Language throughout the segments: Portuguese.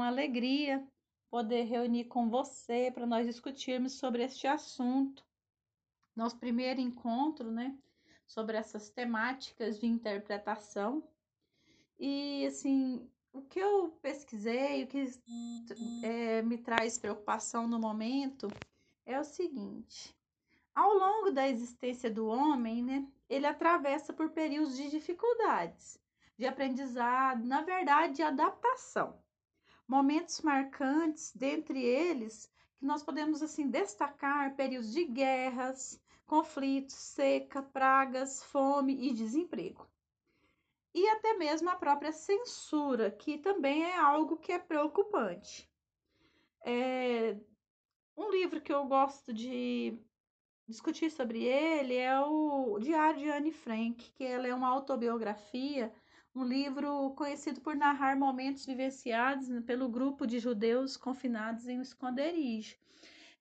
Uma alegria poder reunir com você para nós discutirmos sobre este assunto. Nosso primeiro encontro, né, sobre essas temáticas de interpretação. E assim, o que eu pesquisei, o que é, me traz preocupação no momento é o seguinte: ao longo da existência do homem, né, ele atravessa por períodos de dificuldades, de aprendizado, na verdade, de adaptação. Momentos marcantes, dentre eles, que nós podemos assim destacar períodos de guerras, conflitos, seca, pragas, fome e desemprego. E até mesmo a própria censura, que também é algo que é preocupante. É, um livro que eu gosto de discutir sobre ele é o Diário de Anne Frank, que ela é uma autobiografia, um livro conhecido por narrar momentos vivenciados pelo grupo de judeus confinados em um esconderijo.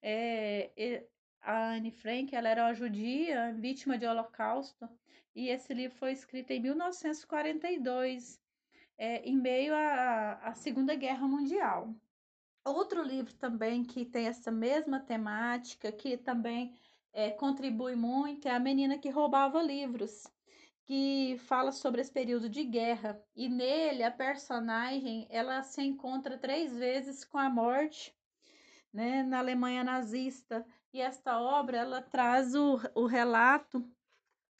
É, a Anne Frank ela era uma judia, vítima de holocausto, e esse livro foi escrito em 1942, é, em meio à, à Segunda Guerra Mundial. Outro livro também que tem essa mesma temática, que também é, contribui muito, é A Menina que Roubava Livros, que fala sobre esse período de guerra. E nele, a personagem, ela se encontra três vezes com a morte, né, na Alemanha nazista. E esta obra, ela traz o, o relato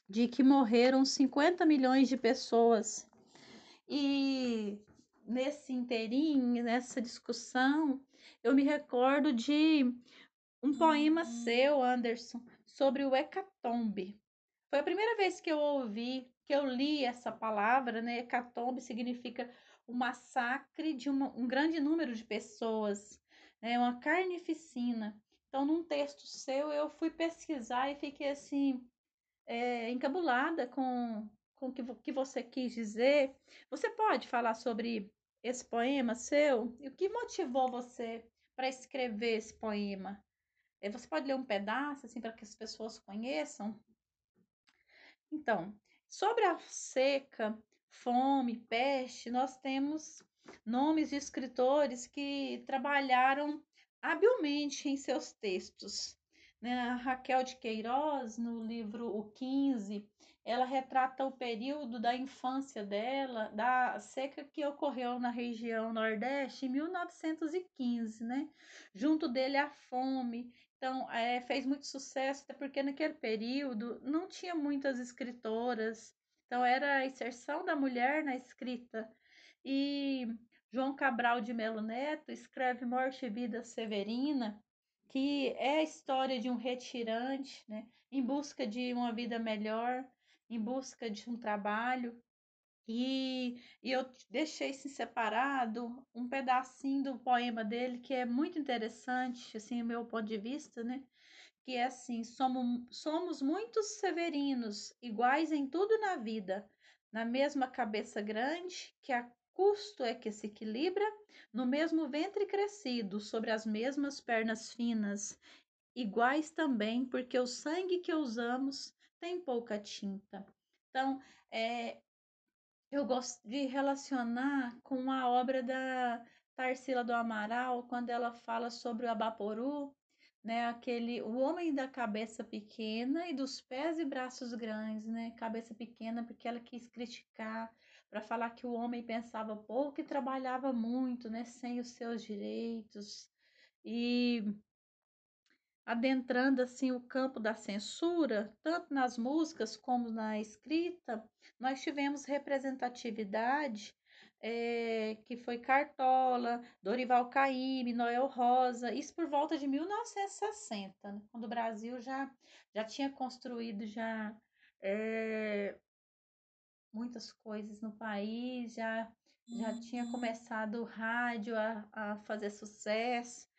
de que morreram 50 milhões de pessoas. E nesse inteirinho, nessa discussão, eu me recordo de um poema seu, Anderson, sobre o hecatombe. Foi a primeira vez que eu ouvi, que eu li essa palavra, né? Hecatombe significa o massacre de uma, um grande número de pessoas, né? Uma carnificina. Então, num texto seu, eu fui pesquisar e fiquei assim, é, encabulada com, com o que, que você quis dizer. Você pode falar sobre esse poema seu? E o que motivou você para escrever esse poema? É, você pode ler um pedaço, assim, para que as pessoas conheçam? Então, sobre a seca, fome, peste, nós temos nomes de escritores que trabalharam habilmente em seus textos. Né? A Raquel de Queiroz, no livro O 15, ela retrata o período da infância dela, da seca que ocorreu na região Nordeste em 1915, né? Junto dele a fome então, é, fez muito sucesso, até porque naquele período não tinha muitas escritoras. Então, era a inserção da mulher na escrita. E João Cabral de Melo Neto escreve Morte e Vida Severina, que é a história de um retirante, né, em busca de uma vida melhor, em busca de um trabalho. E, e eu deixei assim, separado um pedacinho do poema dele que é muito interessante, assim, meu ponto de vista, né? Que é assim: somos, somos muitos severinos, iguais em tudo na vida, na mesma cabeça grande, que a custo é que se equilibra, no mesmo ventre crescido, sobre as mesmas pernas finas, iguais também, porque o sangue que usamos tem pouca tinta. Então, é, eu gosto de relacionar com a obra da Tarsila do Amaral, quando ela fala sobre o Abaporu, né, aquele o homem da cabeça pequena e dos pés e braços grandes, né? Cabeça pequena porque ela quis criticar para falar que o homem pensava pouco e trabalhava muito, né, sem os seus direitos. E adentrando assim o campo da censura, tanto nas músicas como na escrita, nós tivemos representatividade é, que foi Cartola, Dorival Caymmi, Noel Rosa, isso por volta de 1960, né, quando o Brasil já, já tinha construído já é, muitas coisas no país, já, já tinha uhum. começado o rádio a, a fazer sucesso.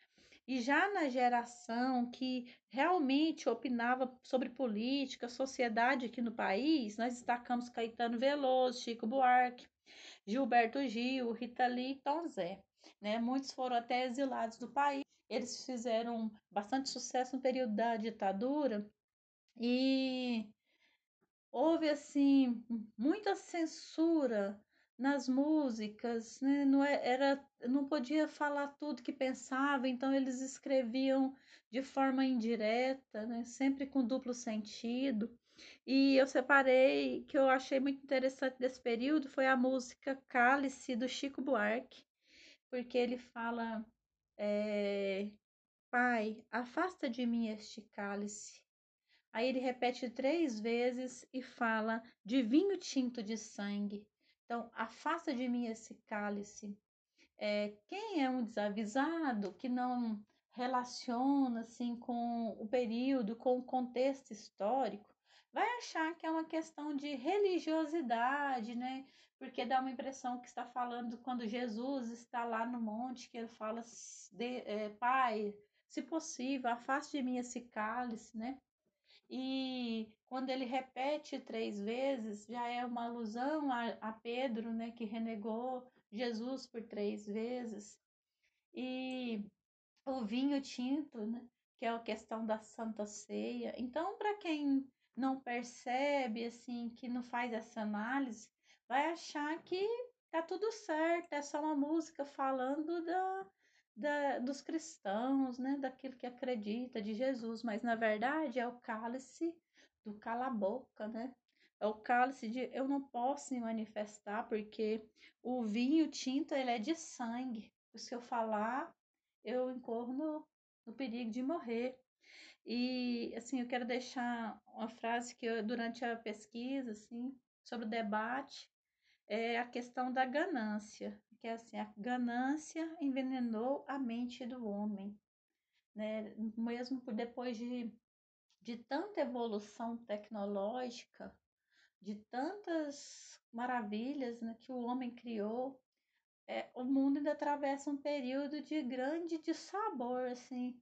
E já na geração que realmente opinava sobre política, sociedade aqui no país, nós destacamos Caetano Veloso, Chico Buarque, Gilberto Gil, Rita Lee e Tom Zé. Né? Muitos foram até exilados do país. Eles fizeram bastante sucesso no período da ditadura e houve assim muita censura nas músicas, né? Não é, era, não podia falar tudo que pensava, então eles escreviam de forma indireta, né? Sempre com duplo sentido. E eu separei que eu achei muito interessante desse período foi a música Cálice do Chico Buarque, porque ele fala é, Pai, afasta de mim este cálice. Aí ele repete três vezes e fala de vinho tinto de sangue. Então, afasta de mim esse cálice. É, quem é um desavisado que não relaciona assim com o período, com o contexto histórico, vai achar que é uma questão de religiosidade, né? Porque dá uma impressão que está falando quando Jesus está lá no monte, que ele fala, de, é, Pai, se possível, afaste de mim esse cálice, né? E quando ele repete três vezes, já é uma alusão a, a Pedro, né, que renegou Jesus por três vezes. E o vinho tinto, né, que é a questão da Santa Ceia. Então, para quem não percebe, assim, que não faz essa análise, vai achar que tá tudo certo, é só uma música falando da, da, dos cristãos, né, daquilo que acredita de Jesus, mas na verdade é o cálice do cala-boca, né? É o cálice de eu não posso me manifestar porque o vinho tinto ele é de sangue. Se eu falar, eu incorro no, no perigo de morrer. E assim, eu quero deixar uma frase que eu, durante a pesquisa, assim, sobre o debate, é a questão da ganância que é assim, a ganância envenenou a mente do homem, né? Mesmo depois de, de tanta evolução tecnológica, de tantas maravilhas né, que o homem criou, é, o mundo ainda atravessa um período de grande dissabor, assim,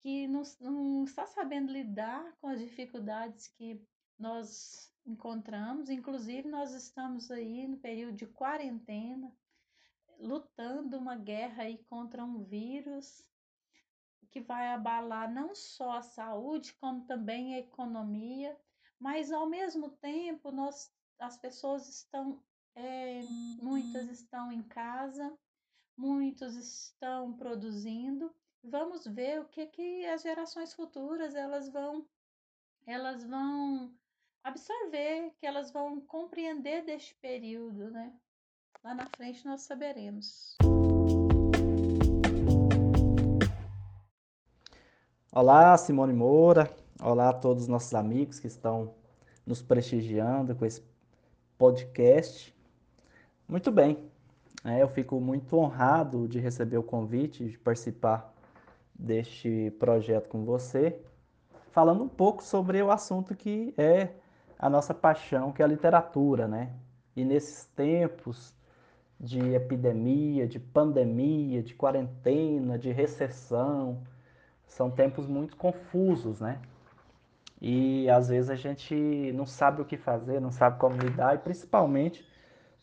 que não, não está sabendo lidar com as dificuldades que nós encontramos. Inclusive, nós estamos aí no período de quarentena, lutando uma guerra aí contra um vírus que vai abalar não só a saúde, como também a economia, mas ao mesmo tempo nós, as pessoas estão, é, muitas uhum. estão em casa, muitos estão produzindo. Vamos ver o que, que as gerações futuras elas vão, elas vão absorver, que elas vão compreender deste período, né? Lá na frente nós saberemos. Olá, Simone Moura. Olá a todos os nossos amigos que estão nos prestigiando com esse podcast. Muito bem, é, eu fico muito honrado de receber o convite de participar deste projeto com você, falando um pouco sobre o assunto que é a nossa paixão, que é a literatura, né? E nesses tempos de epidemia, de pandemia, de quarentena, de recessão. São tempos muito confusos, né? E às vezes a gente não sabe o que fazer, não sabe como lidar e principalmente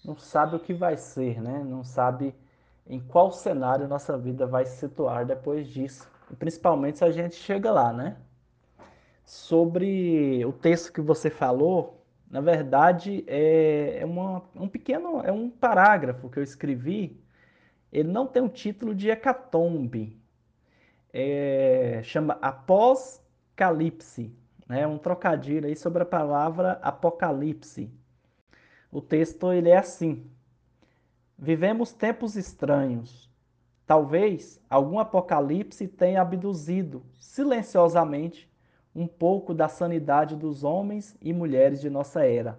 não sabe o que vai ser, né? Não sabe em qual cenário nossa vida vai se situar depois disso. E principalmente se a gente chega lá, né? Sobre o texto que você falou, na verdade, é, é uma, um pequeno, é um parágrafo que eu escrevi. Ele não tem o título de hecatombe. É, chama Após-Calipse. Né? Um trocadilho aí sobre a palavra apocalipse. O texto ele é assim. Vivemos tempos estranhos. Talvez algum apocalipse tenha abduzido silenciosamente um pouco da sanidade dos homens e mulheres de nossa era,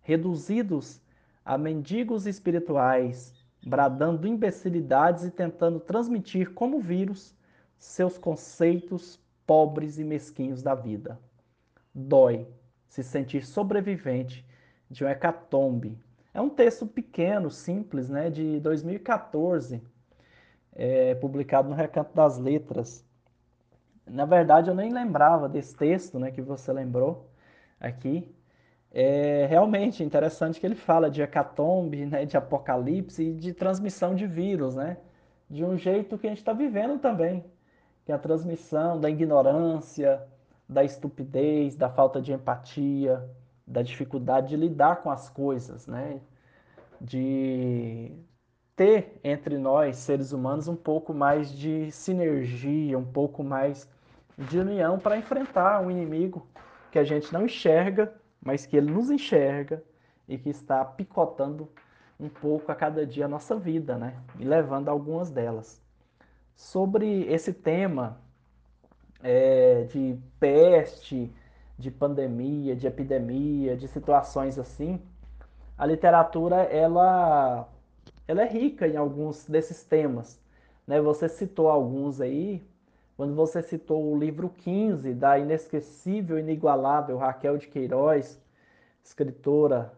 reduzidos a mendigos espirituais, bradando imbecilidades e tentando transmitir como vírus seus conceitos pobres e mesquinhos da vida. Dói se sentir sobrevivente de um hecatombe. É um texto pequeno, simples, né, de 2014, é, publicado no Recanto das Letras. Na verdade, eu nem lembrava desse texto né, que você lembrou aqui. É realmente interessante que ele fala de hecatombe, né, de apocalipse e de transmissão de vírus, né? De um jeito que a gente está vivendo também, que é a transmissão da ignorância, da estupidez, da falta de empatia, da dificuldade de lidar com as coisas, né? de ter entre nós, seres humanos, um pouco mais de sinergia, um pouco mais de união para enfrentar um inimigo que a gente não enxerga, mas que ele nos enxerga e que está picotando um pouco a cada dia a nossa vida, né? E levando algumas delas. Sobre esse tema é, de peste, de pandemia, de epidemia, de situações assim, a literatura ela, ela é rica em alguns desses temas. Né? Você citou alguns aí, quando você citou o livro 15 da inesquecível, inigualável Raquel de Queiroz, escritora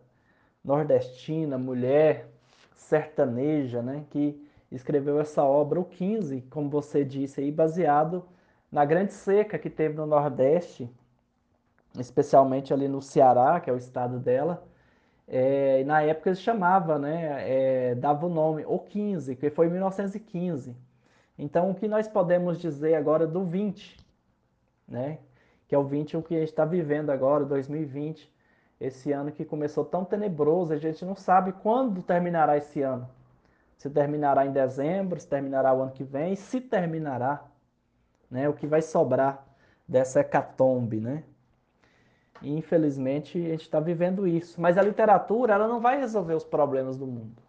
nordestina, mulher sertaneja, né, que escreveu essa obra, o 15, como você disse aí, baseado na grande seca que teve no Nordeste, especialmente ali no Ceará, que é o estado dela. É, na época eles chamavam, né, é, dava o nome, o 15, que foi em 1915. Então, o que nós podemos dizer agora do 20, né, que é o 20 o que a gente está vivendo agora, 2020, esse ano que começou tão tenebroso, a gente não sabe quando terminará esse ano. Se terminará em dezembro, se terminará o ano que vem, se terminará, né? O que vai sobrar dessa hecatombe, né? E, infelizmente, a gente está vivendo isso. Mas a literatura, ela não vai resolver os problemas do mundo.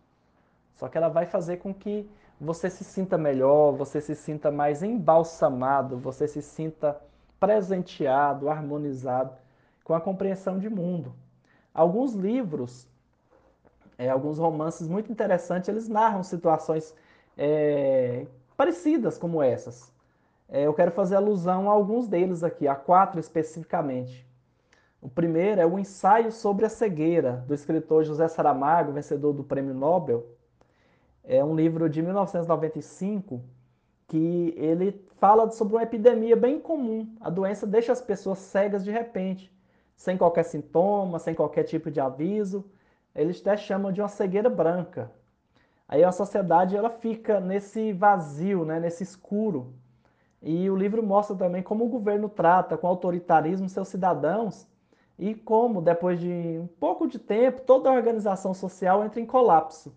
Só que ela vai fazer com que você se sinta melhor, você se sinta mais embalsamado, você se sinta presenteado, harmonizado com a compreensão de mundo. Alguns livros, é, alguns romances muito interessantes, eles narram situações é, parecidas como essas. É, eu quero fazer alusão a alguns deles aqui, a quatro especificamente. O primeiro é o Ensaio sobre a Cegueira, do escritor José Saramago, vencedor do Prêmio Nobel. É um livro de 1995 que ele fala sobre uma epidemia bem comum. A doença deixa as pessoas cegas de repente sem qualquer sintoma, sem qualquer tipo de aviso. Eles até chamam de uma cegueira branca. Aí a sociedade ela fica nesse vazio, né, nesse escuro. E o livro mostra também como o governo trata com autoritarismo seus cidadãos e como, depois de um pouco de tempo, toda a organização social entra em colapso,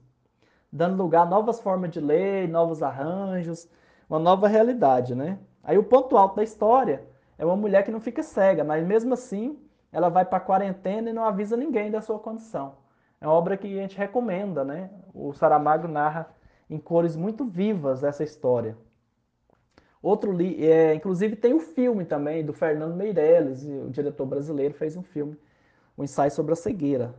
dando lugar a novas formas de lei, novos arranjos, uma nova realidade, né? Aí o ponto alto da história é uma mulher que não fica cega, mas mesmo assim ela vai para a quarentena e não avisa ninguém da sua condição. É uma obra que a gente recomenda, né? O Saramago narra em cores muito vivas essa história. Outro li é, inclusive tem o um filme também do Fernando Meirelles, o diretor brasileiro fez um filme, um ensaio sobre a cegueira.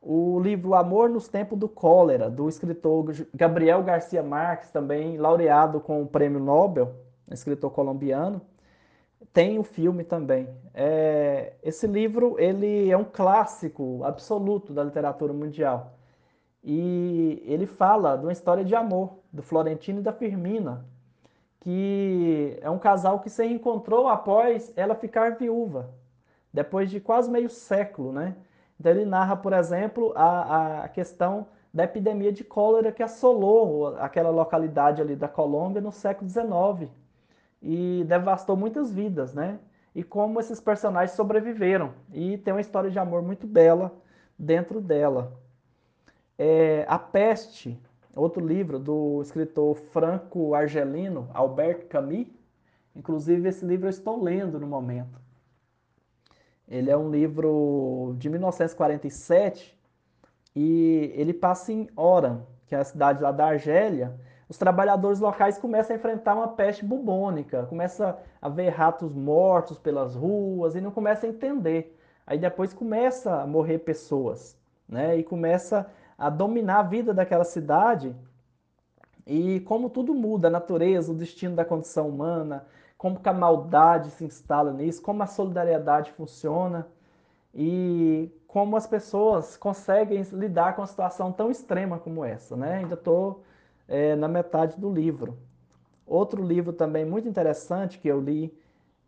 O livro Amor nos Tempos do Cólera, do escritor Gabriel Garcia Marques, também laureado com o Prêmio Nobel, escritor colombiano tem o filme também. É, esse livro ele é um clássico absoluto da literatura mundial. E ele fala de uma história de amor do Florentino e da Firmina, que é um casal que se encontrou após ela ficar viúva, depois de quase meio século, né? Então ele narra, por exemplo, a, a questão da epidemia de cólera que assolou aquela localidade ali da Colômbia no século XIX e devastou muitas vidas, né? E como esses personagens sobreviveram. E tem uma história de amor muito bela dentro dela. É, a Peste, outro livro do escritor franco-argelino Albert Camus. Inclusive, esse livro eu estou lendo no momento. Ele é um livro de 1947 e ele passa em Oran, que é a cidade lá da Argélia, os trabalhadores locais começam a enfrentar uma peste bubônica, começa a ver ratos mortos pelas ruas e não começa a entender. Aí depois começa a morrer pessoas, né? E começa a dominar a vida daquela cidade. E como tudo muda, a natureza, o destino da condição humana, como que a maldade se instala nisso, como a solidariedade funciona e como as pessoas conseguem lidar com uma situação tão extrema como essa, né? Ainda estou é, na metade do livro. Outro livro também muito interessante que eu li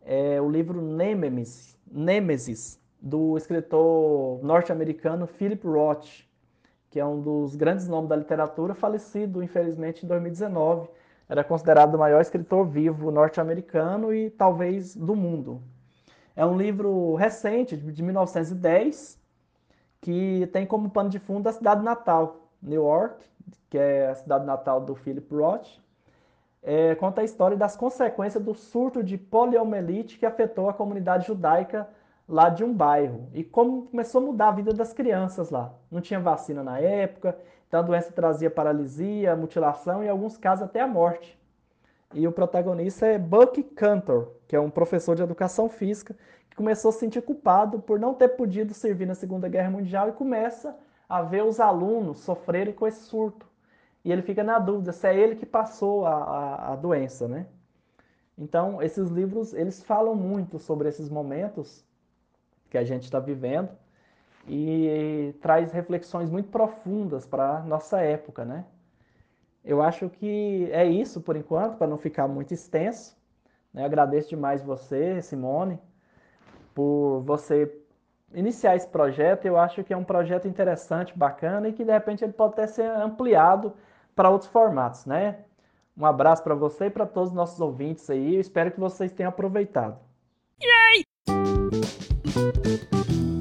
é o livro Nemesis, Nemesis do escritor norte-americano Philip Roth, que é um dos grandes nomes da literatura, falecido infelizmente em 2019. Era considerado o maior escritor vivo norte-americano e talvez do mundo. É um livro recente, de 1910, que tem como pano de fundo a cidade natal, New York, que é a cidade natal do Philip Roth. É, conta a história das consequências do surto de poliomielite que afetou a comunidade judaica lá de um bairro e como começou a mudar a vida das crianças lá. Não tinha vacina na época, então a doença trazia paralisia, mutilação e em alguns casos até a morte. E o protagonista é Buck Cantor, que é um professor de educação física que começou a se sentir culpado por não ter podido servir na Segunda Guerra Mundial e começa a ver os alunos sofrerem com esse surto. E ele fica na dúvida se é ele que passou a, a, a doença, né? Então, esses livros, eles falam muito sobre esses momentos que a gente está vivendo e traz reflexões muito profundas para a nossa época, né? Eu acho que é isso por enquanto, para não ficar muito extenso. Né? Agradeço demais você, Simone, por você iniciar esse projeto. Eu acho que é um projeto interessante, bacana e que de repente ele pode até ser ampliado para outros formatos, né? Um abraço para você e para todos os nossos ouvintes aí. Eu espero que vocês tenham aproveitado. Yay! Thank you.